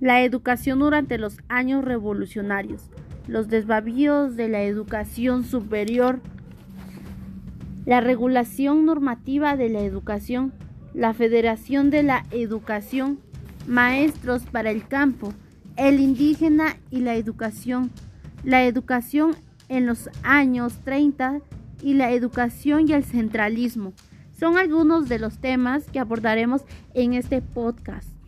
La educación durante los años revolucionarios, los desvavíos de la educación superior, la regulación normativa de la educación, la federación de la educación, maestros para el campo, el indígena y la educación, la educación en los años 30 y la educación y el centralismo. Son algunos de los temas que abordaremos en este podcast.